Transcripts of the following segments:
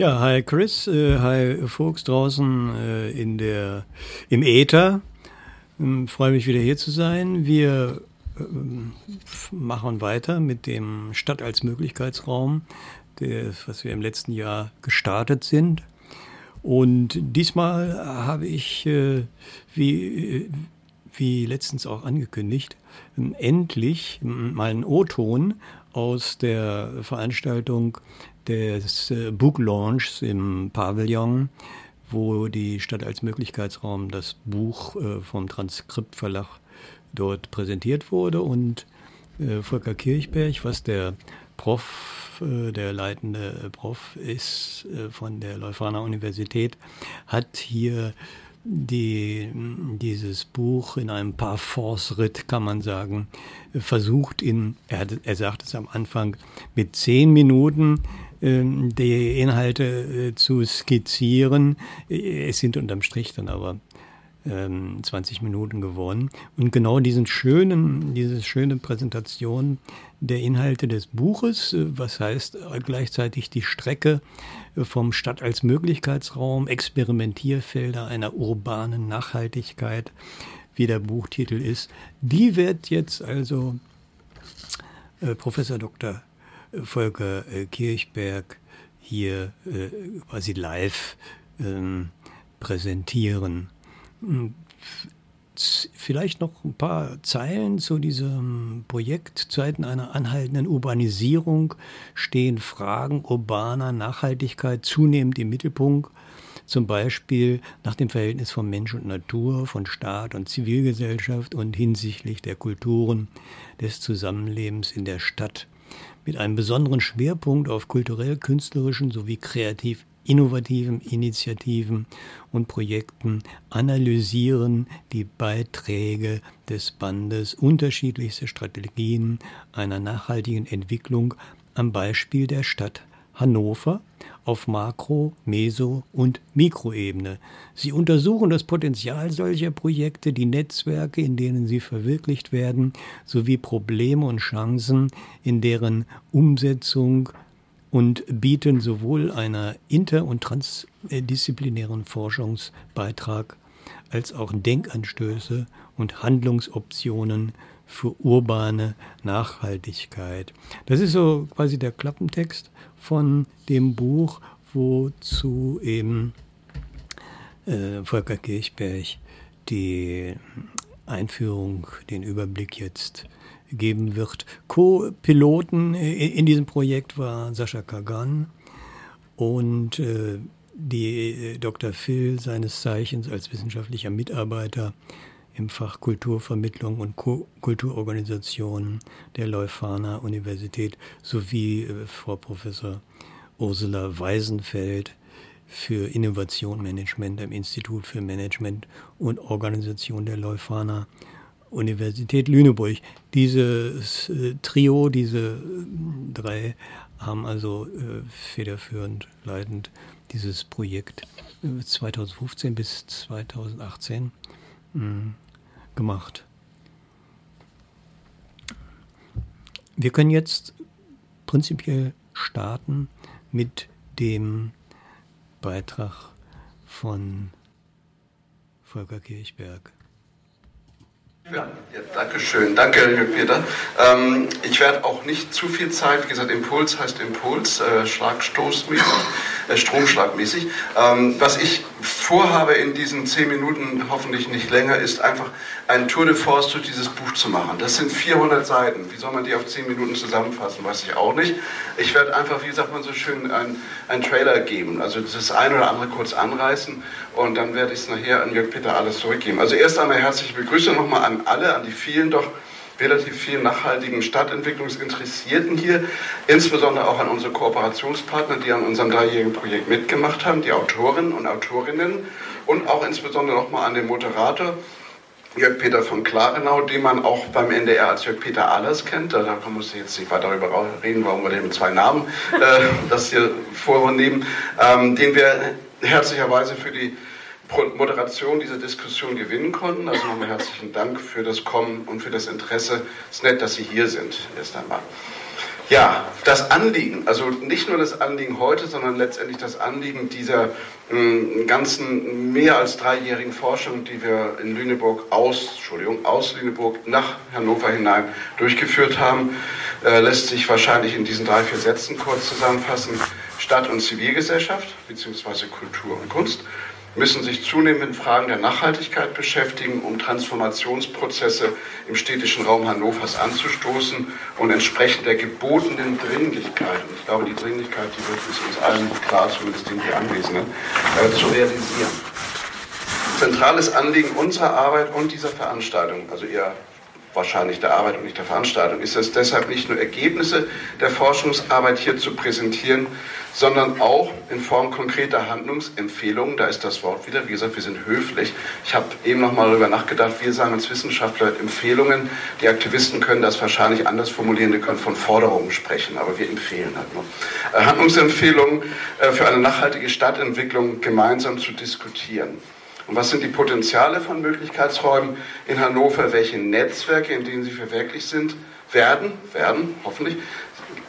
Ja, hi Chris, äh, hi Folks draußen äh, in der, im Äther. Ähm, freue mich wieder hier zu sein. Wir ähm, machen weiter mit dem Stadt als Möglichkeitsraum, des, was wir im letzten Jahr gestartet sind. Und diesmal habe ich, äh, wie, wie letztens auch angekündigt, endlich mal einen O-Ton aus der Veranstaltung des äh, Book Launchs im Pavillon, wo die Stadt als Möglichkeitsraum das Buch äh, vom Transkriptverlag dort präsentiert wurde. Und äh, Volker Kirchberg, was der Prof, der leitende Prof ist von der Leuphana Universität, hat hier die, dieses Buch in einem Parforce-Ritt, kann man sagen, versucht in, er, er sagt es am Anfang, mit zehn Minuten die Inhalte äh, zu skizzieren. Es sind unterm Strich dann aber 20 ähm, Minuten geworden. Und genau diesen schönen, diese schöne Präsentation der Inhalte des Buches, äh, was heißt gleichzeitig die Strecke äh, vom Stadt als Möglichkeitsraum, Experimentierfelder einer urbanen Nachhaltigkeit, wie der Buchtitel ist, die wird jetzt also Professor Dr. Volker äh, Kirchberg hier äh, quasi live ähm, präsentieren. Hm, vielleicht noch ein paar Zeilen zu diesem Projekt. Zeiten einer anhaltenden Urbanisierung stehen Fragen urbaner Nachhaltigkeit zunehmend im Mittelpunkt. Zum Beispiel nach dem Verhältnis von Mensch und Natur, von Staat und Zivilgesellschaft und hinsichtlich der Kulturen des Zusammenlebens in der Stadt mit einem besonderen Schwerpunkt auf kulturell-künstlerischen sowie kreativ innovativen Initiativen und Projekten analysieren die Beiträge des Bandes unterschiedlichste Strategien einer nachhaltigen Entwicklung am Beispiel der Stadt Hannover auf Makro-, Meso- und Mikroebene. Sie untersuchen das Potenzial solcher Projekte, die Netzwerke, in denen sie verwirklicht werden, sowie Probleme und Chancen in deren Umsetzung und bieten sowohl einer inter- und transdisziplinären Forschungsbeitrag als auch Denkanstöße und Handlungsoptionen für urbane Nachhaltigkeit. Das ist so quasi der Klappentext von dem Buch, wozu eben äh, Volker Kirchberg die Einführung, den Überblick jetzt geben wird. Co-Piloten in diesem Projekt war Sascha Kagan und äh, die äh, Dr. Phil seines Zeichens als wissenschaftlicher Mitarbeiter im Fach Kulturvermittlung und Kulturorganisation der Leuphana Universität sowie äh, Frau Professor Ursula Weisenfeld für Innovation Management am Institut für Management und Organisation der Leuphana Universität Lüneburg. Dieses äh, Trio, diese äh, drei haben also federführend, leitend dieses Projekt 2015 äh, bis 2018 gemacht. Wir können jetzt prinzipiell starten mit dem Beitrag von Volker Kirchberg. Ja, ja, danke schön. Danke, Peter. Ähm, ich werde auch nicht zu viel Zeit, wie gesagt, Impuls heißt Impuls, äh, Schlagstoßmäßig, äh, Stromschlagmäßig. Ähm, was ich vorhabe in diesen zehn Minuten, hoffentlich nicht länger, ist einfach ein Tour de Force durch dieses Buch zu machen. Das sind 400 Seiten. Wie soll man die auf zehn Minuten zusammenfassen, weiß ich auch nicht. Ich werde einfach, wie sagt man so schön, einen Trailer geben. Also das eine oder andere kurz anreißen und dann werde ich es nachher an Jörg Peter alles zurückgeben. Also erst einmal herzliche Begrüßung nochmal an alle, an die vielen doch relativ vielen nachhaltigen Stadtentwicklungsinteressierten hier, insbesondere auch an unsere Kooperationspartner, die an unserem dreijährigen Projekt mitgemacht haben, die Autorinnen und Autorinnen und auch insbesondere nochmal an den Moderator. Jörg-Peter von Klarenau, den man auch beim NDR als Jörg-Peter Ahlers kennt. Da muss ich jetzt nicht weiter darüber reden, warum wir den zwei Namen äh, das hier vornehmen, ähm, den wir herzlicherweise für die Moderation dieser Diskussion gewinnen konnten. Also nochmal herzlichen Dank für das Kommen und für das Interesse. Es ist nett, dass Sie hier sind, erst einmal. Ja, das Anliegen, also nicht nur das Anliegen heute, sondern letztendlich das Anliegen dieser äh, ganzen mehr als dreijährigen Forschung, die wir in Lüneburg aus, Entschuldigung, aus Lüneburg nach Hannover hinein durchgeführt haben, äh, lässt sich wahrscheinlich in diesen drei, vier Sätzen kurz zusammenfassen. Stadt- und Zivilgesellschaft, beziehungsweise Kultur und Kunst müssen sich zunehmend mit Fragen der Nachhaltigkeit beschäftigen, um Transformationsprozesse im städtischen Raum Hannovers anzustoßen und entsprechend der gebotenen Dringlichkeit, und ich glaube, die Dringlichkeit, die wird uns allen klar, zumindest den hier Anwesenden, äh, zu realisieren. Zentrales Anliegen unserer Arbeit und dieser Veranstaltung, also eher wahrscheinlich der Arbeit und nicht der Veranstaltung, ist es deshalb nicht nur Ergebnisse der Forschungsarbeit hier zu präsentieren, sondern auch in Form konkreter Handlungsempfehlungen. Da ist das Wort wieder. Wie gesagt, wir sind höflich. Ich habe eben noch mal darüber nachgedacht. Wir sagen als Wissenschaftler Empfehlungen. Die Aktivisten können das wahrscheinlich anders formulieren. Die können von Forderungen sprechen, aber wir empfehlen halt nur. Äh, Handlungsempfehlungen äh, für eine nachhaltige Stadtentwicklung gemeinsam zu diskutieren. Und was sind die Potenziale von Möglichkeitsräumen in Hannover? Welche Netzwerke, in denen sie verwirklicht sind, werden, werden, hoffentlich,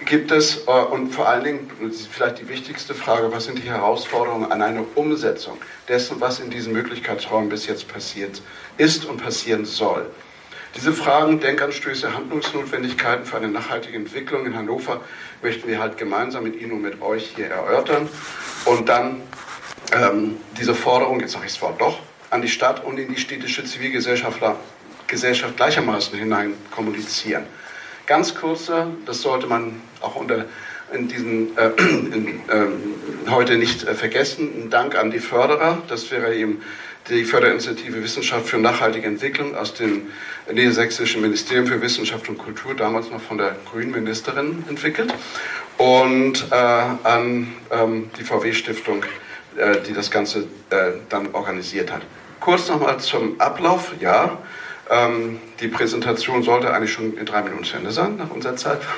gibt es, äh, und vor allen Dingen, vielleicht die wichtigste Frage, was sind die Herausforderungen an eine Umsetzung dessen, was in diesen Möglichkeitsräumen bis jetzt passiert ist und passieren soll? Diese Fragen, Denkanstöße, Handlungsnotwendigkeiten für eine nachhaltige Entwicklung in Hannover möchten wir halt gemeinsam mit Ihnen und mit euch hier erörtern und dann ähm, diese Forderung, jetzt sage ich das Wort doch, an die Stadt und in die städtische Zivilgesellschaft Gesellschaft gleichermaßen hinein kommunizieren. Ganz kurzer, das sollte man auch unter in diesen, äh, in, äh, heute nicht äh, vergessen, ein Dank an die Förderer. Das wäre eben die Förderinitiative Wissenschaft für nachhaltige Entwicklung aus dem Niedersächsischen Ministerium für Wissenschaft und Kultur, damals noch von der grünen Ministerin entwickelt, und äh, an ähm, die VW-Stiftung äh, die das Ganze äh, dann organisiert hat. Kurz nochmal zum Ablauf. Ja, ähm, die Präsentation sollte eigentlich schon in drei Minuten zu Ende sein, nach unserer Zeit.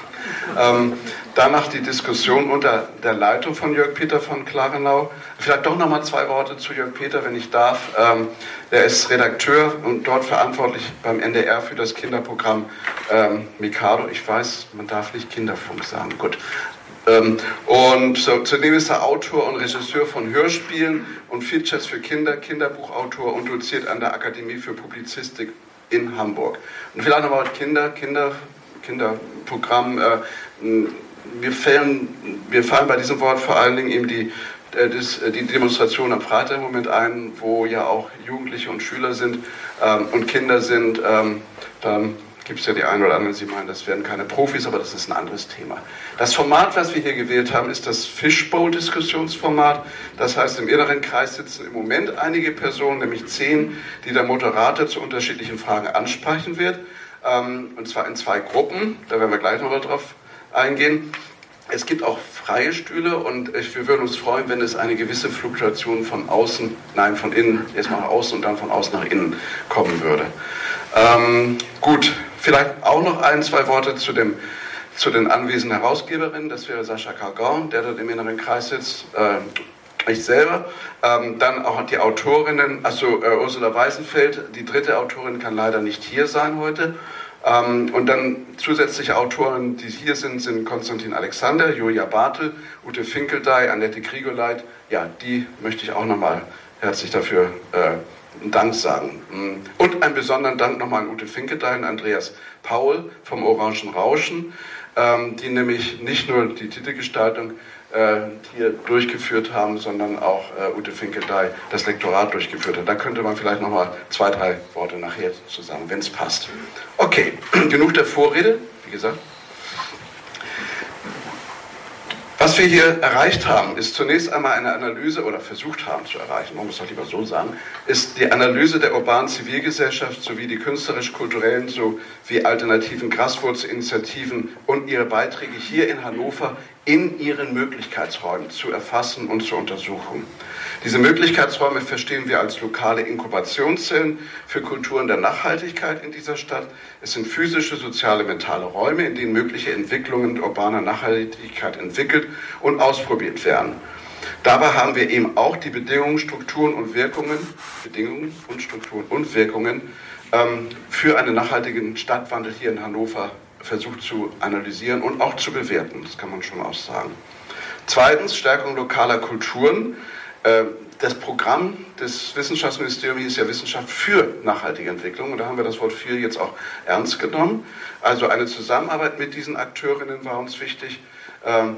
Ähm, danach die Diskussion unter der Leitung von Jörg Peter von Klarenau. Vielleicht doch nochmal zwei Worte zu Jörg Peter, wenn ich darf. Ähm, er ist Redakteur und dort verantwortlich beim NDR für das Kinderprogramm ähm, Mikado. Ich weiß, man darf nicht Kinderfunk sagen. Gut. Ähm, und zudem ist er Autor und Regisseur von Hörspielen und Features für Kinder, Kinderbuchautor und doziert an der Akademie für Publizistik in Hamburg. Und vielleicht nochmal Kinder, Kinder, Kinderprogramm. Äh, wir, fallen, wir fallen bei diesem Wort vor allen Dingen eben die, äh, äh, die Demonstration am Freitag im Moment ein, wo ja auch Jugendliche und Schüler sind ähm, und Kinder sind. Ähm, dann gibt es ja die einen oder anderen, die meinen, das werden keine Profis, aber das ist ein anderes Thema. Das Format, was wir hier gewählt haben, ist das Fishbowl-Diskussionsformat. Das heißt, im inneren Kreis sitzen im Moment einige Personen, nämlich zehn, die der Moderator zu unterschiedlichen Fragen ansprechen wird. Ähm, und zwar in zwei Gruppen, da werden wir gleich noch drauf eingehen. Es gibt auch freie Stühle und wir würden uns freuen, wenn es eine gewisse Fluktuation von außen, nein, von innen, erstmal nach außen und dann von außen nach innen kommen würde. Ähm, gut, Vielleicht auch noch ein, zwei Worte zu, dem, zu den anwesenden Herausgeberinnen. Das wäre Sascha Cargon, der dort im inneren Kreis sitzt. Äh, ich selber. Ähm, dann auch die Autorinnen, also äh, Ursula Weißenfeld, die dritte Autorin kann leider nicht hier sein heute. Ähm, und dann zusätzliche Autoren, die hier sind, sind Konstantin Alexander, Julia Bartel, Ute Finkeldey, Annette Kriegoleit. Ja, die möchte ich auch nochmal herzlich dafür äh, Dank sagen. Und einen besonderen Dank nochmal an Ute Finkedein und Andreas Paul vom Orangen Rauschen, ähm, die nämlich nicht nur die Titelgestaltung äh, hier durchgeführt haben, sondern auch äh, Ute Finkeldey das Lektorat durchgeführt hat. Da könnte man vielleicht nochmal zwei, drei Worte nachher zu sagen, wenn es passt. Okay, genug der Vorrede, wie gesagt. Was wir hier erreicht haben, ist zunächst einmal eine Analyse oder versucht haben zu erreichen, man muss doch lieber so sagen, ist die Analyse der urbanen Zivilgesellschaft sowie die künstlerisch-kulturellen sowie alternativen Graswurzelinitiativen und ihre Beiträge hier in Hannover in ihren Möglichkeitsräumen zu erfassen und zu untersuchen. Diese Möglichkeitsräume verstehen wir als lokale Inkubationszellen für Kulturen der Nachhaltigkeit in dieser Stadt. Es sind physische, soziale, mentale Räume, in denen mögliche Entwicklungen urbaner Nachhaltigkeit entwickelt und ausprobiert werden. Dabei haben wir eben auch die Bedingungen, Strukturen und Wirkungen, Bedingungen und Strukturen und Wirkungen ähm, für einen nachhaltigen Stadtwandel hier in Hannover versucht zu analysieren und auch zu bewerten. Das kann man schon auch sagen. Zweitens, Stärkung lokaler Kulturen. Äh, das Programm des Wissenschaftsministeriums ist ja Wissenschaft für nachhaltige Entwicklung und da haben wir das Wort für jetzt auch ernst genommen. Also eine Zusammenarbeit mit diesen Akteurinnen war uns wichtig. Ähm,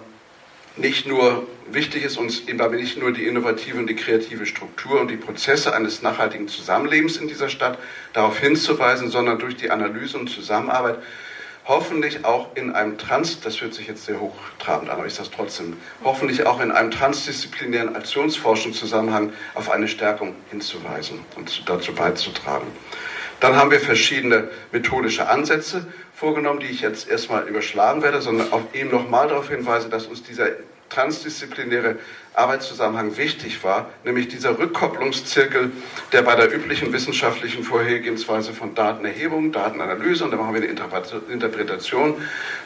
nicht nur wichtig ist uns eben nicht nur die innovative und die kreative Struktur und die Prozesse eines nachhaltigen Zusammenlebens in dieser Stadt darauf hinzuweisen, sondern durch die Analyse und Zusammenarbeit hoffentlich auch in einem Trans, das hört sich jetzt sehr hochtrabend an, aber ich sage trotzdem, hoffentlich auch in einem transdisziplinären Aktionsforschungszusammenhang auf eine Stärkung hinzuweisen und dazu beizutragen. Dann haben wir verschiedene methodische Ansätze vorgenommen, die ich jetzt erstmal überschlagen werde, sondern auch eben nochmal darauf hinweise, dass uns dieser transdisziplinäre Arbeitszusammenhang wichtig war, nämlich dieser Rückkopplungszirkel, der bei der üblichen wissenschaftlichen Vorhergehensweise von Datenerhebung, Datenanalyse, und dann machen wir eine Interpretation,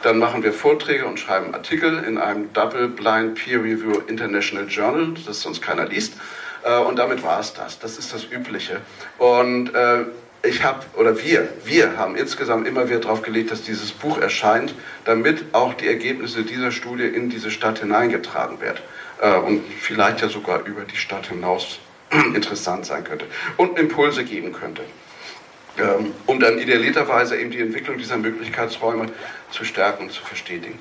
dann machen wir Vorträge und schreiben Artikel in einem Double-Blind Peer Review International Journal, das sonst keiner liest. Äh, und damit war es das. Das ist das Übliche. Und äh, ich habe, oder wir, wir haben insgesamt immer wieder darauf gelegt, dass dieses Buch erscheint, damit auch die Ergebnisse dieser Studie in diese Stadt hineingetragen werden äh, und vielleicht ja sogar über die Stadt hinaus interessant sein könnte und Impulse geben könnte, ähm, um dann idealiterweise eben die Entwicklung dieser Möglichkeitsräume zu stärken und zu verstetigen.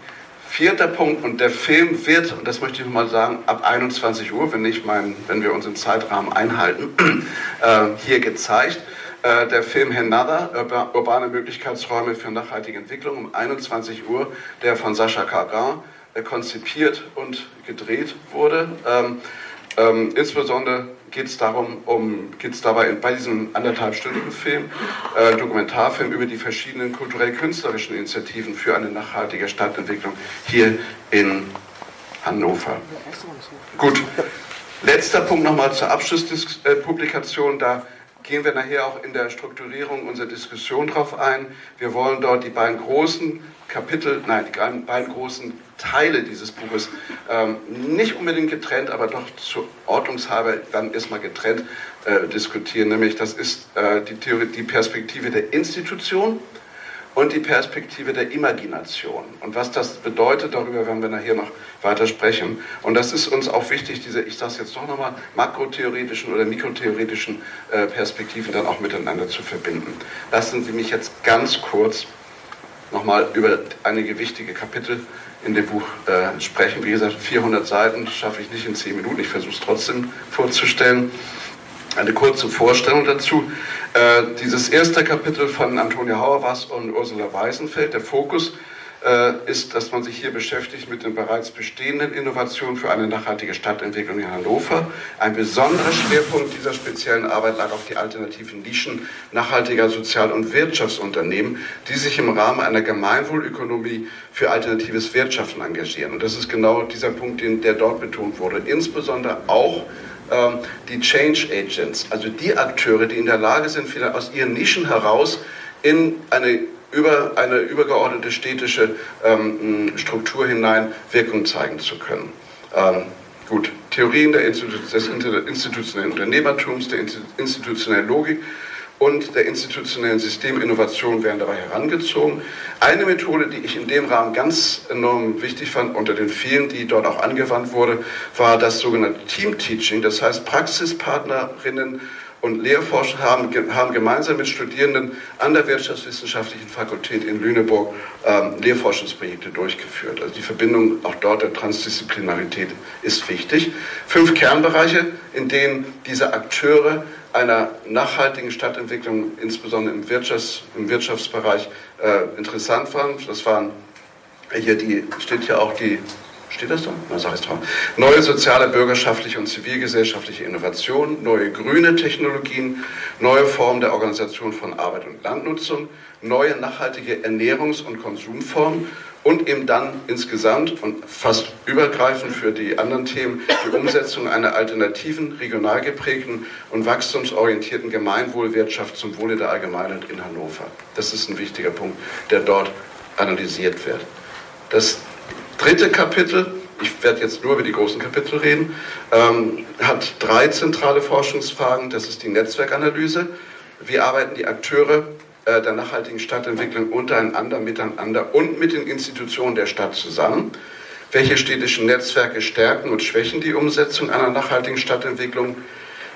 Vierter Punkt, und der Film wird, und das möchte ich mal sagen, ab 21 Uhr, wenn, ich mein, wenn wir unseren Zeitrahmen einhalten, äh, hier gezeigt. Äh, der Film Another, urbane Möglichkeitsräume für nachhaltige Entwicklung, um 21 Uhr, der von Sascha Kagan äh, konzipiert und gedreht wurde. Ähm, ähm, insbesondere geht es darum, um, geht's dabei bei diesem anderthalb Stunden Film, äh, Dokumentarfilm über die verschiedenen kulturell-künstlerischen Initiativen für eine nachhaltige Stadtentwicklung hier in Hannover. Gut, letzter Punkt nochmal zur Abschlusspublikation. Da gehen wir nachher auch in der Strukturierung unserer Diskussion drauf ein. Wir wollen dort die beiden großen Kapitel, nein, die beiden großen Teile dieses Buches ähm, nicht unbedingt getrennt, aber doch zur Ordnungshalber dann erstmal getrennt äh, diskutieren. Nämlich das ist äh, die, Theorie, die Perspektive der Institution und die Perspektive der Imagination. Und was das bedeutet, darüber werden wir nachher noch weiter sprechen. Und das ist uns auch wichtig, diese, ich sage es jetzt doch nochmal, makrotheoretischen oder mikrotheoretischen äh, Perspektiven dann auch miteinander zu verbinden. Lassen Sie mich jetzt ganz kurz nochmal über einige wichtige Kapitel in dem Buch äh, sprechen. Wie gesagt, 400 Seiten schaffe ich nicht in 10 Minuten. Ich versuche es trotzdem vorzustellen. Eine kurze Vorstellung dazu. Äh, dieses erste Kapitel von Antonia Hauerwas und Ursula Weisenfeld, der Fokus äh, ist, dass man sich hier beschäftigt mit den bereits bestehenden Innovationen für eine nachhaltige Stadtentwicklung in Hannover. Ein besonderer Schwerpunkt dieser speziellen Arbeit lag auf die alternativen Nischen nachhaltiger Sozial- und Wirtschaftsunternehmen, die sich im Rahmen einer Gemeinwohlökonomie für alternatives Wirtschaften engagieren. Und das ist genau dieser Punkt, den, der dort betont wurde. Insbesondere auch die Change Agents, also die Akteure, die in der Lage sind, aus ihren Nischen heraus in eine über eine übergeordnete städtische ähm, Struktur hinein Wirkung zeigen zu können. Ähm, gut, Theorien der Institu des institutionellen Unternehmertums, der institutionellen Logik und der institutionellen Systeminnovation werden dabei herangezogen. Eine Methode, die ich in dem Rahmen ganz enorm wichtig fand, unter den vielen, die dort auch angewandt wurde, war das sogenannte Team Teaching. Das heißt, Praxispartnerinnen und Lehrforscher haben, haben gemeinsam mit Studierenden an der Wirtschaftswissenschaftlichen Fakultät in Lüneburg ähm, Lehrforschungsprojekte durchgeführt. Also die Verbindung auch dort der Transdisziplinarität ist wichtig. Fünf Kernbereiche, in denen diese Akteure einer nachhaltigen Stadtentwicklung, insbesondere im, Wirtschafts-, im Wirtschaftsbereich, äh, interessant waren. Das waren hier die, steht hier auch die Steht das da? Na, sag ich drauf. Neue soziale, bürgerschaftliche und zivilgesellschaftliche Innovationen, neue grüne Technologien, neue Formen der Organisation von Arbeit und Landnutzung, neue nachhaltige Ernährungs- und Konsumformen und eben dann insgesamt und fast übergreifend für die anderen Themen die Umsetzung einer alternativen, regional geprägten und wachstumsorientierten Gemeinwohlwirtschaft zum Wohle der Allgemeinheit in Hannover. Das ist ein wichtiger Punkt, der dort analysiert wird. Das dritte Kapitel, ich werde jetzt nur über die großen Kapitel reden, ähm, hat drei zentrale Forschungsfragen. Das ist die Netzwerkanalyse. Wie arbeiten die Akteure der nachhaltigen Stadtentwicklung untereinander, miteinander und mit den Institutionen der Stadt zusammen? Welche städtischen Netzwerke stärken und schwächen die Umsetzung einer nachhaltigen Stadtentwicklung?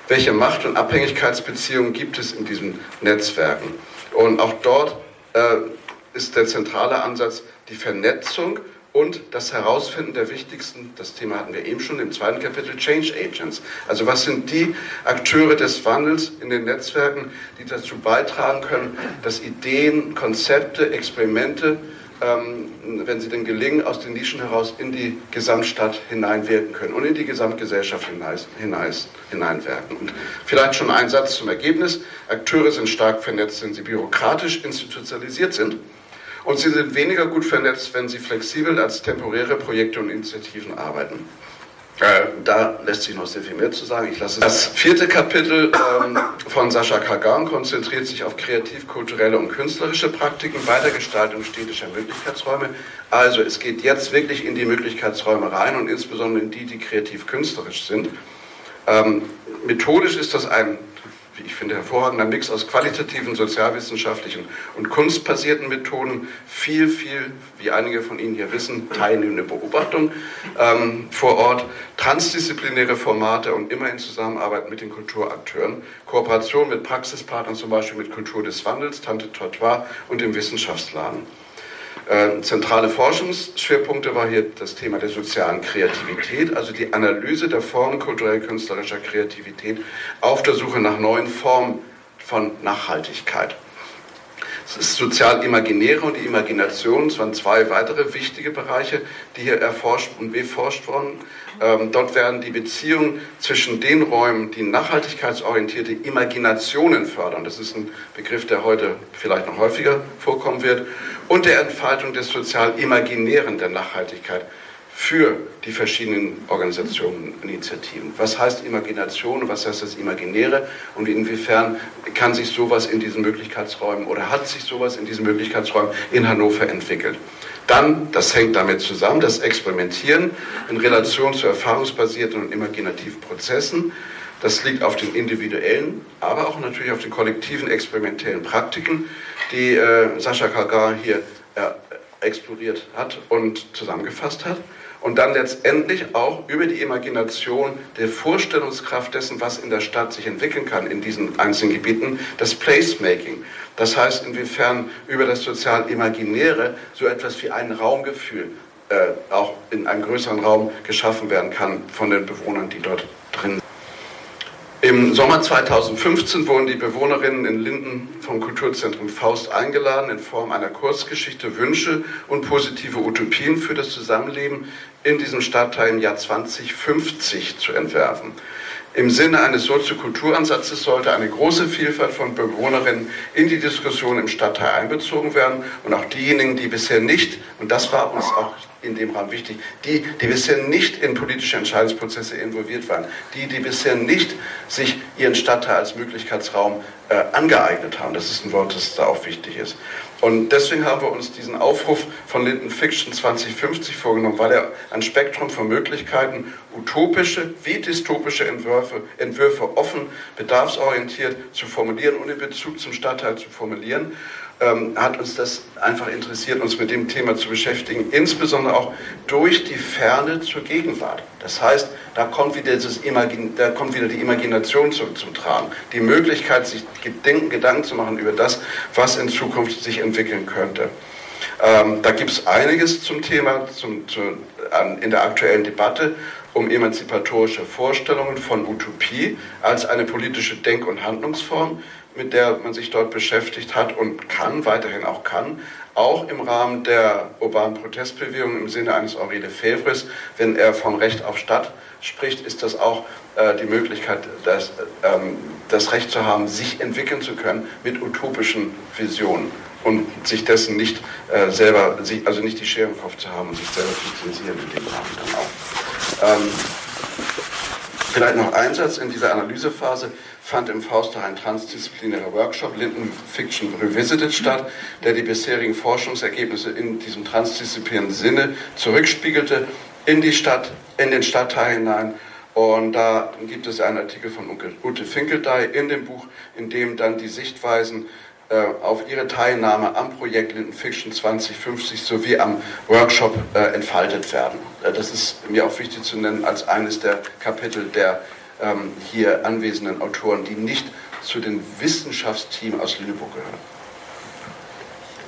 Welche Macht- und Abhängigkeitsbeziehungen gibt es in diesen Netzwerken? Und auch dort äh, ist der zentrale Ansatz die Vernetzung und das Herausfinden der wichtigsten, das Thema hatten wir eben schon im zweiten Kapitel, Change Agents. Also was sind die Akteure des Wandels in den Netzwerken, die dazu beitragen können, dass Ideen, Konzepte, Experimente ähm, wenn sie denn gelingen, aus den Nischen heraus in die Gesamtstadt hineinwirken können und in die Gesamtgesellschaft hineinwirken. Und vielleicht schon ein Satz zum Ergebnis. Akteure sind stark vernetzt, wenn sie bürokratisch institutionalisiert sind. Und sie sind weniger gut vernetzt, wenn sie flexibel als temporäre Projekte und Initiativen arbeiten. Äh, da lässt sich noch sehr viel mehr zu sagen. Ich lasse das vierte Kapitel ähm, von Sascha Kagan konzentriert sich auf kreativ-kulturelle und künstlerische Praktiken bei der Gestaltung städtischer Möglichkeitsräume. Also es geht jetzt wirklich in die Möglichkeitsräume rein und insbesondere in die, die kreativ-künstlerisch sind. Ähm, methodisch ist das ein wie ich finde, hervorragender Mix aus qualitativen, sozialwissenschaftlichen und kunstbasierten Methoden, viel, viel, wie einige von Ihnen hier wissen, teilnehmende Beobachtung ähm, vor Ort, transdisziplinäre Formate und immer in Zusammenarbeit mit den Kulturakteuren, Kooperation mit Praxispartnern, zum Beispiel mit Kultur des Wandels, Tante Trottoir und dem Wissenschaftsladen. Äh, zentrale Forschungsschwerpunkte war hier das Thema der sozialen Kreativität, also die Analyse der Formen kulturell-künstlerischer Kreativität auf der Suche nach neuen Formen von Nachhaltigkeit. Das Sozial-Imaginäre und die Imagination, das waren zwei weitere wichtige Bereiche, die hier erforscht und beforscht wurden. Ähm, dort werden die Beziehungen zwischen den Räumen, die nachhaltigkeitsorientierte Imaginationen fördern, das ist ein Begriff, der heute vielleicht noch häufiger vorkommen wird, und der Entfaltung des Sozial-Imaginären der Nachhaltigkeit für die verschiedenen Organisationen und Initiativen. Was heißt Imagination, was heißt das Imaginäre und inwiefern kann sich sowas in diesen Möglichkeitsräumen oder hat sich sowas in diesen Möglichkeitsräumen in Hannover entwickelt? Dann, das hängt damit zusammen, das Experimentieren in Relation zu erfahrungsbasierten und imaginativen Prozessen. Das liegt auf den individuellen, aber auch natürlich auf den kollektiven experimentellen Praktiken, die äh, Sascha Kagar hier äh, exploriert hat und zusammengefasst hat und dann letztendlich auch über die Imagination der Vorstellungskraft dessen, was in der Stadt sich entwickeln kann in diesen einzelnen Gebieten, das Placemaking. Das heißt, inwiefern über das Sozial-Imaginäre so etwas wie ein Raumgefühl äh, auch in einem größeren Raum geschaffen werden kann von den Bewohnern, die dort drin sind. Im Sommer 2015 wurden die Bewohnerinnen in Linden vom Kulturzentrum Faust eingeladen, in Form einer Kurzgeschichte Wünsche und positive Utopien für das Zusammenleben in diesem Stadtteil im Jahr 2050 zu entwerfen. Im Sinne eines Soziokulturansatzes sollte eine große Vielfalt von Bewohnerinnen in die Diskussion im Stadtteil einbezogen werden und auch diejenigen, die bisher nicht, und das war uns auch in dem Rahmen wichtig, die, die bisher nicht in politische Entscheidungsprozesse involviert waren, die, die bisher nicht sich ihren Stadtteil als Möglichkeitsraum äh, angeeignet haben. Das ist ein Wort, das da auch wichtig ist. Und deswegen haben wir uns diesen Aufruf von Linden Fiction 2050 vorgenommen, weil er ein Spektrum von Möglichkeiten, utopische wie dystopische Entwürfe, Entwürfe offen, bedarfsorientiert zu formulieren und in Bezug zum Stadtteil zu formulieren ähm, hat uns das einfach interessiert, uns mit dem Thema zu beschäftigen, insbesondere auch durch die Ferne zur Gegenwart. Das heißt, da kommt wieder, dieses Imagin da kommt wieder die Imagination zum, zum Tragen, die Möglichkeit, sich Gedenken, Gedanken zu machen über das, was in Zukunft sich entwickeln könnte. Ähm, da gibt es einiges zum Thema zum, zu, an, in der aktuellen Debatte um emanzipatorische Vorstellungen von Utopie als eine politische Denk- und Handlungsform mit der man sich dort beschäftigt hat und kann, weiterhin auch kann, auch im Rahmen der urbanen Protestbewegung im Sinne eines Henri Lefebvres, wenn er vom Recht auf Stadt spricht, ist das auch äh, die Möglichkeit, das, ähm, das Recht zu haben, sich entwickeln zu können mit utopischen Visionen und sich dessen nicht äh, selber, also nicht die Schere im Kopf zu haben und sich selber zu zensieren in dem Rahmen dann auch. Ähm, vielleicht noch ein Satz in dieser Analysephase fand im Fauster ein transdisziplinärer Workshop Linden Fiction Revisited statt, der die bisherigen Forschungsergebnisse in diesem transdisziplinären Sinne zurückspiegelte in die Stadt, in den Stadtteil hinein. Und da gibt es einen Artikel von Ute Finkeldey in dem Buch, in dem dann die Sichtweisen auf Ihre Teilnahme am Projekt Linden Fiction 2050 sowie am Workshop äh, entfaltet werden. Äh, das ist mir auch wichtig zu nennen als eines der Kapitel der ähm, hier anwesenden Autoren, die nicht zu dem Wissenschaftsteam aus Lüneburg gehören.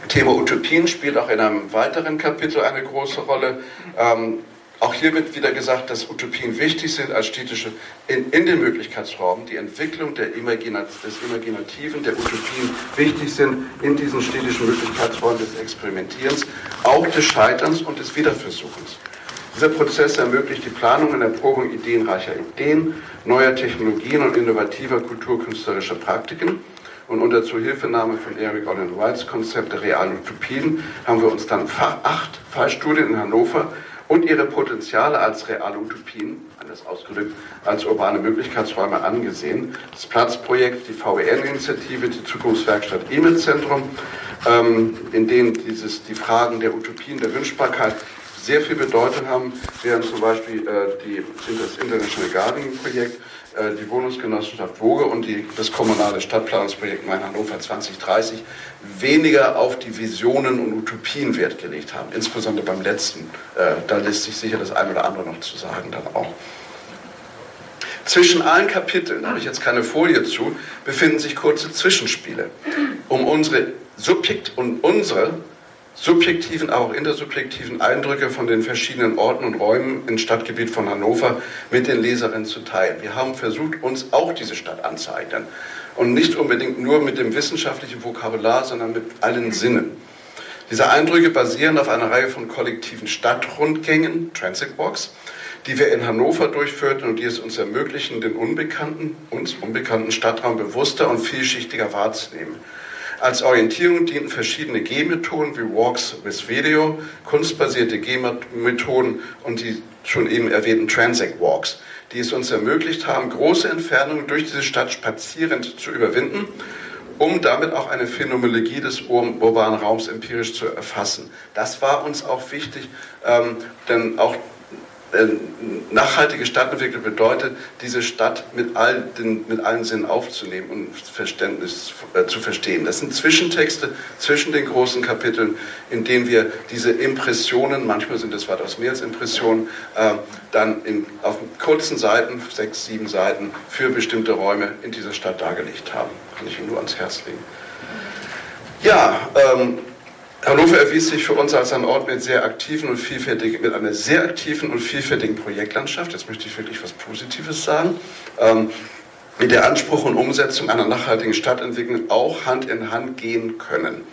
Thema Utopien spielt auch in einem weiteren Kapitel eine große Rolle. Ähm, auch hier wird wieder gesagt, dass Utopien wichtig sind als städtische, in, in den Möglichkeitsraum, die Entwicklung der Imaginat, des Imaginativen, der Utopien wichtig sind in diesen städtischen Möglichkeitsräumen des Experimentierens, auch des Scheiterns und des Wiederversuchens. Dieser Prozess ermöglicht die Planung und Erprobung ideenreicher Ideen, neuer Technologien und innovativer kulturkünstlerischer Praktiken. Und unter Zuhilfenahme von Eric Olin Whites Konzept der realen Utopien haben wir uns dann acht Fallstudien in Hannover und ihre Potenziale als reale Utopien, anders ausgedrückt, als urbane Möglichkeitsräume angesehen. Das Platzprojekt, die VEN-Initiative, die Zukunftswerkstatt E-Mail-Zentrum, ähm, in denen dieses, die Fragen der Utopien, der Wünschbarkeit sehr viel Bedeutung haben, während zum Beispiel äh, die, das International Gardening Projekt, die Wohnungsgenossenschaft Woge und die, das kommunale Stadtplanungsprojekt Mein Hannover 2030 weniger auf die Visionen und Utopien Wert gelegt haben, insbesondere beim letzten. Äh, da lässt sich sicher das eine oder andere noch zu sagen dann auch. Zwischen allen Kapiteln, da habe ich jetzt keine Folie zu, befinden sich kurze Zwischenspiele, um unsere Subjekt und unsere subjektiven, aber auch intersubjektiven Eindrücke von den verschiedenen Orten und Räumen im Stadtgebiet von Hannover mit den Leserinnen zu teilen. Wir haben versucht, uns auch diese Stadt anzueignen. Und nicht unbedingt nur mit dem wissenschaftlichen Vokabular, sondern mit allen Sinnen. Diese Eindrücke basieren auf einer Reihe von kollektiven Stadtrundgängen, Transit Walks, die wir in Hannover durchführten und die es uns ermöglichen, den unbekannten, uns unbekannten Stadtraum bewusster und vielschichtiger wahrzunehmen. Als Orientierung dienten verschiedene Gehmethoden wie Walks with Video, kunstbasierte Gehmethoden und die schon eben erwähnten Transact Walks, die es uns ermöglicht haben, große Entfernungen durch diese Stadt spazierend zu überwinden, um damit auch eine Phänomenologie des urbanen Raums empirisch zu erfassen. Das war uns auch wichtig, ähm, denn auch nachhaltige Stadtentwicklung bedeutet, diese Stadt mit, all den, mit allen Sinnen aufzunehmen und Verständnis äh, zu verstehen. Das sind Zwischentexte zwischen den großen Kapiteln, in denen wir diese Impressionen, manchmal sind das weitaus mehr als Impressionen, äh, dann in, auf kurzen Seiten, sechs, sieben Seiten, für bestimmte Räume in dieser Stadt dargelegt haben. Kann ich Ihnen nur ans Herz legen. Ja, ähm, Hannover erwies sich für uns als ein Ort mit sehr aktiven und vielfältigen, mit einer sehr aktiven und vielfältigen Projektlandschaft. Jetzt möchte ich wirklich was Positives sagen. Ähm, mit der Anspruch und Umsetzung einer nachhaltigen Stadtentwicklung auch Hand in Hand gehen können.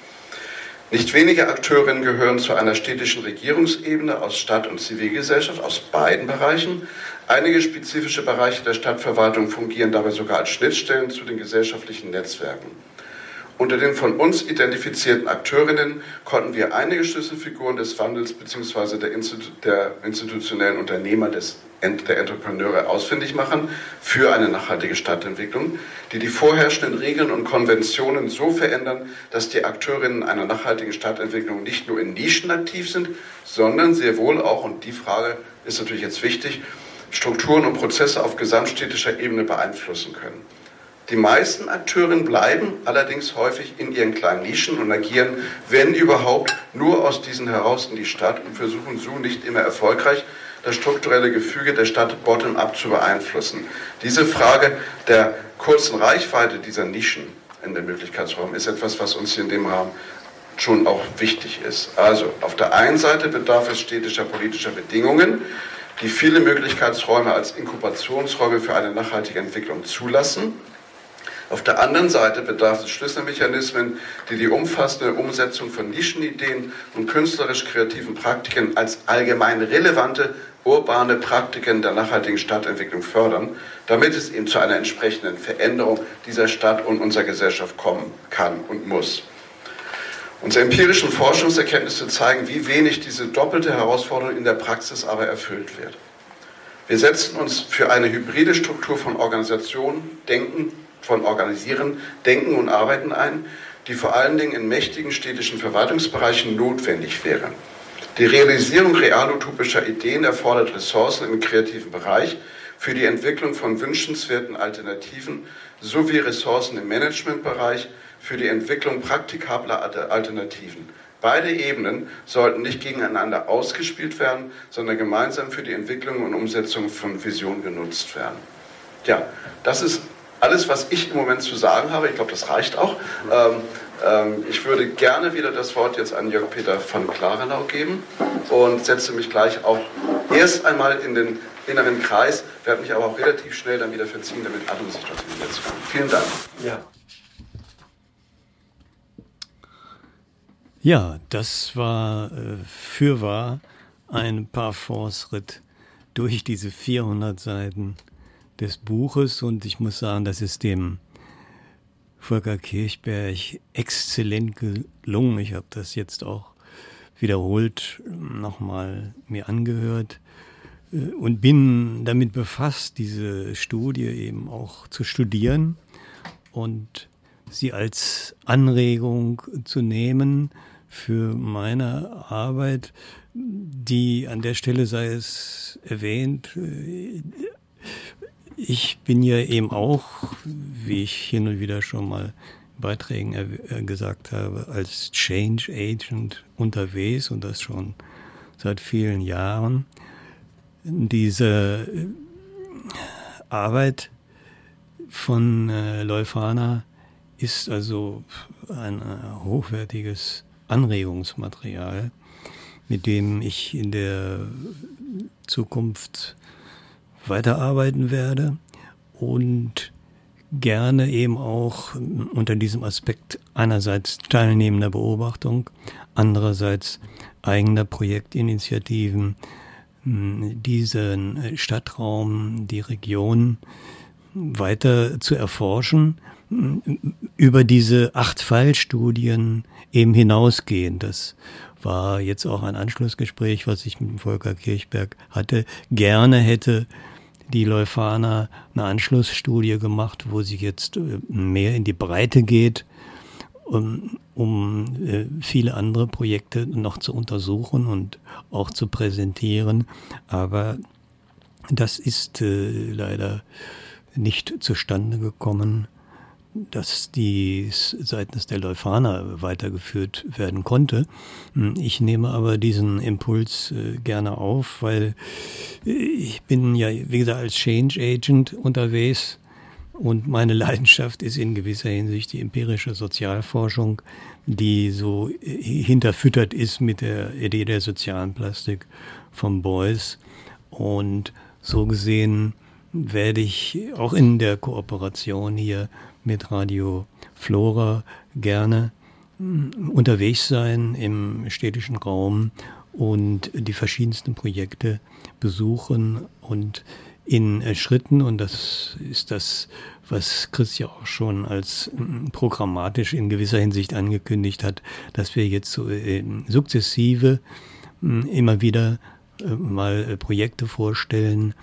Nicht wenige Akteurinnen gehören zu einer städtischen Regierungsebene aus Stadt und Zivilgesellschaft, aus beiden Bereichen. Einige spezifische Bereiche der Stadtverwaltung fungieren dabei sogar als Schnittstellen zu den gesellschaftlichen Netzwerken. Unter den von uns identifizierten Akteurinnen konnten wir einige Schlüsselfiguren des Wandels bzw. Der, Institu der institutionellen Unternehmer des, der Entrepreneure ausfindig machen für eine nachhaltige Stadtentwicklung, die die vorherrschenden Regeln und Konventionen so verändern, dass die Akteurinnen einer nachhaltigen Stadtentwicklung nicht nur in Nischen aktiv sind, sondern sehr wohl auch, und die Frage ist natürlich jetzt wichtig, Strukturen und Prozesse auf gesamtstädtischer Ebene beeinflussen können. Die meisten Akteurinnen bleiben allerdings häufig in ihren kleinen Nischen und agieren, wenn überhaupt, nur aus diesen heraus in die Stadt und versuchen so nicht immer erfolgreich das strukturelle Gefüge der Stadt bottom-up zu beeinflussen. Diese Frage der kurzen Reichweite dieser Nischen in den Möglichkeitsraum ist etwas, was uns in dem Rahmen schon auch wichtig ist. Also auf der einen Seite bedarf es städtischer politischer Bedingungen, die viele Möglichkeitsräume als Inkubationsräume für eine nachhaltige Entwicklung zulassen. Auf der anderen Seite bedarf es Schlüsselmechanismen, die die umfassende Umsetzung von Nischenideen und künstlerisch-kreativen Praktiken als allgemein relevante urbane Praktiken der nachhaltigen Stadtentwicklung fördern, damit es eben zu einer entsprechenden Veränderung dieser Stadt und unserer Gesellschaft kommen kann und muss. Unsere empirischen Forschungserkenntnisse zeigen, wie wenig diese doppelte Herausforderung in der Praxis aber erfüllt wird. Wir setzen uns für eine hybride Struktur von Organisation, Denken von Organisieren, Denken und Arbeiten ein, die vor allen Dingen in mächtigen städtischen Verwaltungsbereichen notwendig wäre. Die Realisierung real-utopischer Ideen erfordert Ressourcen im kreativen Bereich für die Entwicklung von wünschenswerten Alternativen sowie Ressourcen im Managementbereich für die Entwicklung praktikabler Alternativen. Beide Ebenen sollten nicht gegeneinander ausgespielt werden, sondern gemeinsam für die Entwicklung und Umsetzung von Visionen genutzt werden. Ja, das ist alles, was ich im Moment zu sagen habe. Ich glaube, das reicht auch. Ähm, ähm, ich würde gerne wieder das Wort jetzt an Jörg-Peter von Klarenau geben und setze mich gleich auch erst einmal in den inneren Kreis, werde mich aber auch relativ schnell dann wieder verziehen, damit alle sich dort hinsetzen können. Vielen Dank. Ja. Ja, das war äh, fürwahr ein Parforce-Ritt durch diese 400 Seiten des Buches und ich muss sagen, das ist dem Volker Kirchberg exzellent gelungen. Ich habe das jetzt auch wiederholt nochmal mir angehört äh, und bin damit befasst, diese Studie eben auch zu studieren und sie als Anregung zu nehmen für meine Arbeit, die an der Stelle sei es erwähnt, äh, ich bin ja eben auch, wie ich hin und wieder schon mal Beiträgen äh, gesagt habe, als Change Agent unterwegs und das schon seit vielen Jahren. Diese äh, Arbeit von äh, Leuphana ist also ein hochwertiges Anregungsmaterial, mit dem ich in der Zukunft weiterarbeiten werde und gerne eben auch unter diesem Aspekt einerseits teilnehmender Beobachtung, andererseits eigener Projektinitiativen diesen Stadtraum, die Region weiter zu erforschen, über diese acht Fallstudien eben hinausgehen. Das war jetzt auch ein Anschlussgespräch, was ich mit Volker Kirchberg hatte. Gerne hätte die Leuphana eine Anschlussstudie gemacht, wo sie jetzt äh, mehr in die Breite geht, um, um äh, viele andere Projekte noch zu untersuchen und auch zu präsentieren. Aber das ist äh, leider nicht zustande gekommen dass dies seitens der Leuphana weitergeführt werden konnte. Ich nehme aber diesen Impuls äh, gerne auf, weil äh, ich bin ja, wie gesagt, als Change Agent unterwegs und meine Leidenschaft ist in gewisser Hinsicht die empirische Sozialforschung, die so äh, hinterfüttert ist mit der Idee der sozialen Plastik von Beuys. Und so gesehen werde ich auch in der Kooperation hier mit Radio Flora gerne hm, unterwegs sein im städtischen Raum und die verschiedensten Projekte besuchen und in Schritten, und das ist das, was Chris ja auch schon als hm, programmatisch in gewisser Hinsicht angekündigt hat, dass wir jetzt so äh, sukzessive hm, immer wieder äh, mal äh, Projekte vorstellen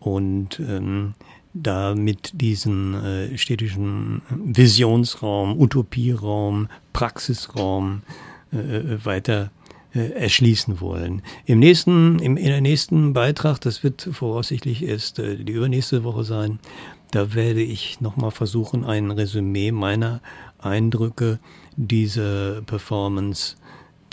und ähm, da mit diesem äh, städtischen Visionsraum, Utopieraum, Praxisraum äh, äh, weiter äh, erschließen wollen. Im nächsten, im, in der nächsten Beitrag, das wird voraussichtlich erst äh, die übernächste Woche sein, da werde ich nochmal versuchen, ein Resümee meiner Eindrücke dieser Performance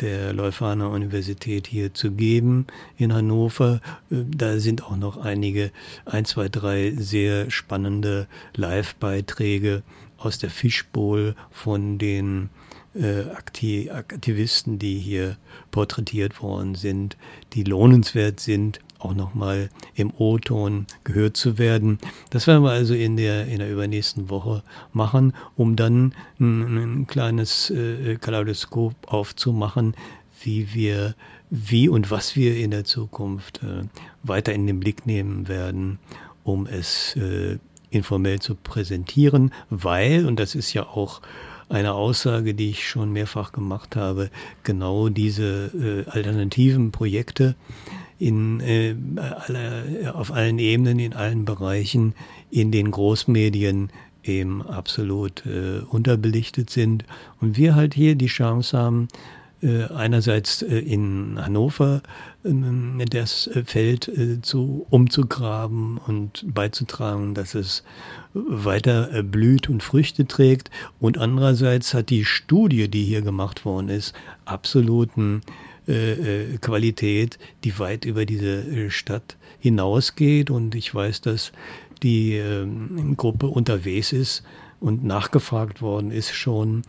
der Leuphana Universität hier zu geben in Hannover. Äh, da sind auch noch einige, ein, zwei, drei sehr spannende Live-Beiträge aus der Fishbowl von den äh, Aktivisten, die hier porträtiert worden sind, die lohnenswert sind auch nochmal im O-Ton gehört zu werden. Das werden wir also in der, in der übernächsten Woche machen, um dann ein, ein kleines äh, Kaleidoskop aufzumachen, wie wir, wie und was wir in der Zukunft äh, weiter in den Blick nehmen werden, um es äh, informell zu präsentieren, weil, und das ist ja auch eine Aussage, die ich schon mehrfach gemacht habe, genau diese äh, alternativen Projekte in, äh, alle, auf allen Ebenen, in allen Bereichen, in den Großmedien eben absolut äh, unterbelichtet sind. Und wir halt hier die Chance haben, äh, einerseits äh, in Hannover ähm, das Feld äh, zu, umzugraben und beizutragen, dass es weiter blüht und Früchte trägt. Und andererseits hat die Studie, die hier gemacht worden ist, absoluten Qualität, die weit über diese Stadt hinausgeht. Und ich weiß, dass die ähm, Gruppe unterwegs ist und nachgefragt worden ist schon,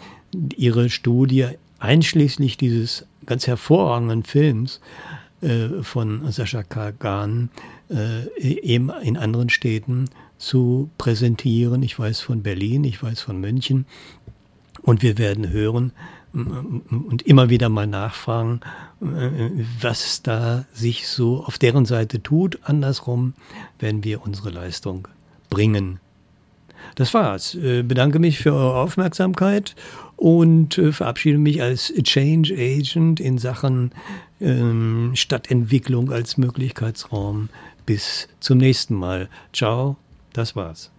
ihre Studie einschließlich dieses ganz hervorragenden Films äh, von Sascha Kagan äh, eben in anderen Städten zu präsentieren. Ich weiß von Berlin, ich weiß von München. Und wir werden hören und immer wieder mal nachfragen, äh, was da sich so auf deren Seite tut. Andersrum werden wir unsere Leistung bringen. Das war's. Äh, bedanke mich für eure Aufmerksamkeit und äh, verabschiede mich als Change Agent in Sachen ähm, Stadtentwicklung als Möglichkeitsraum. Bis zum nächsten Mal. Ciao, das war's.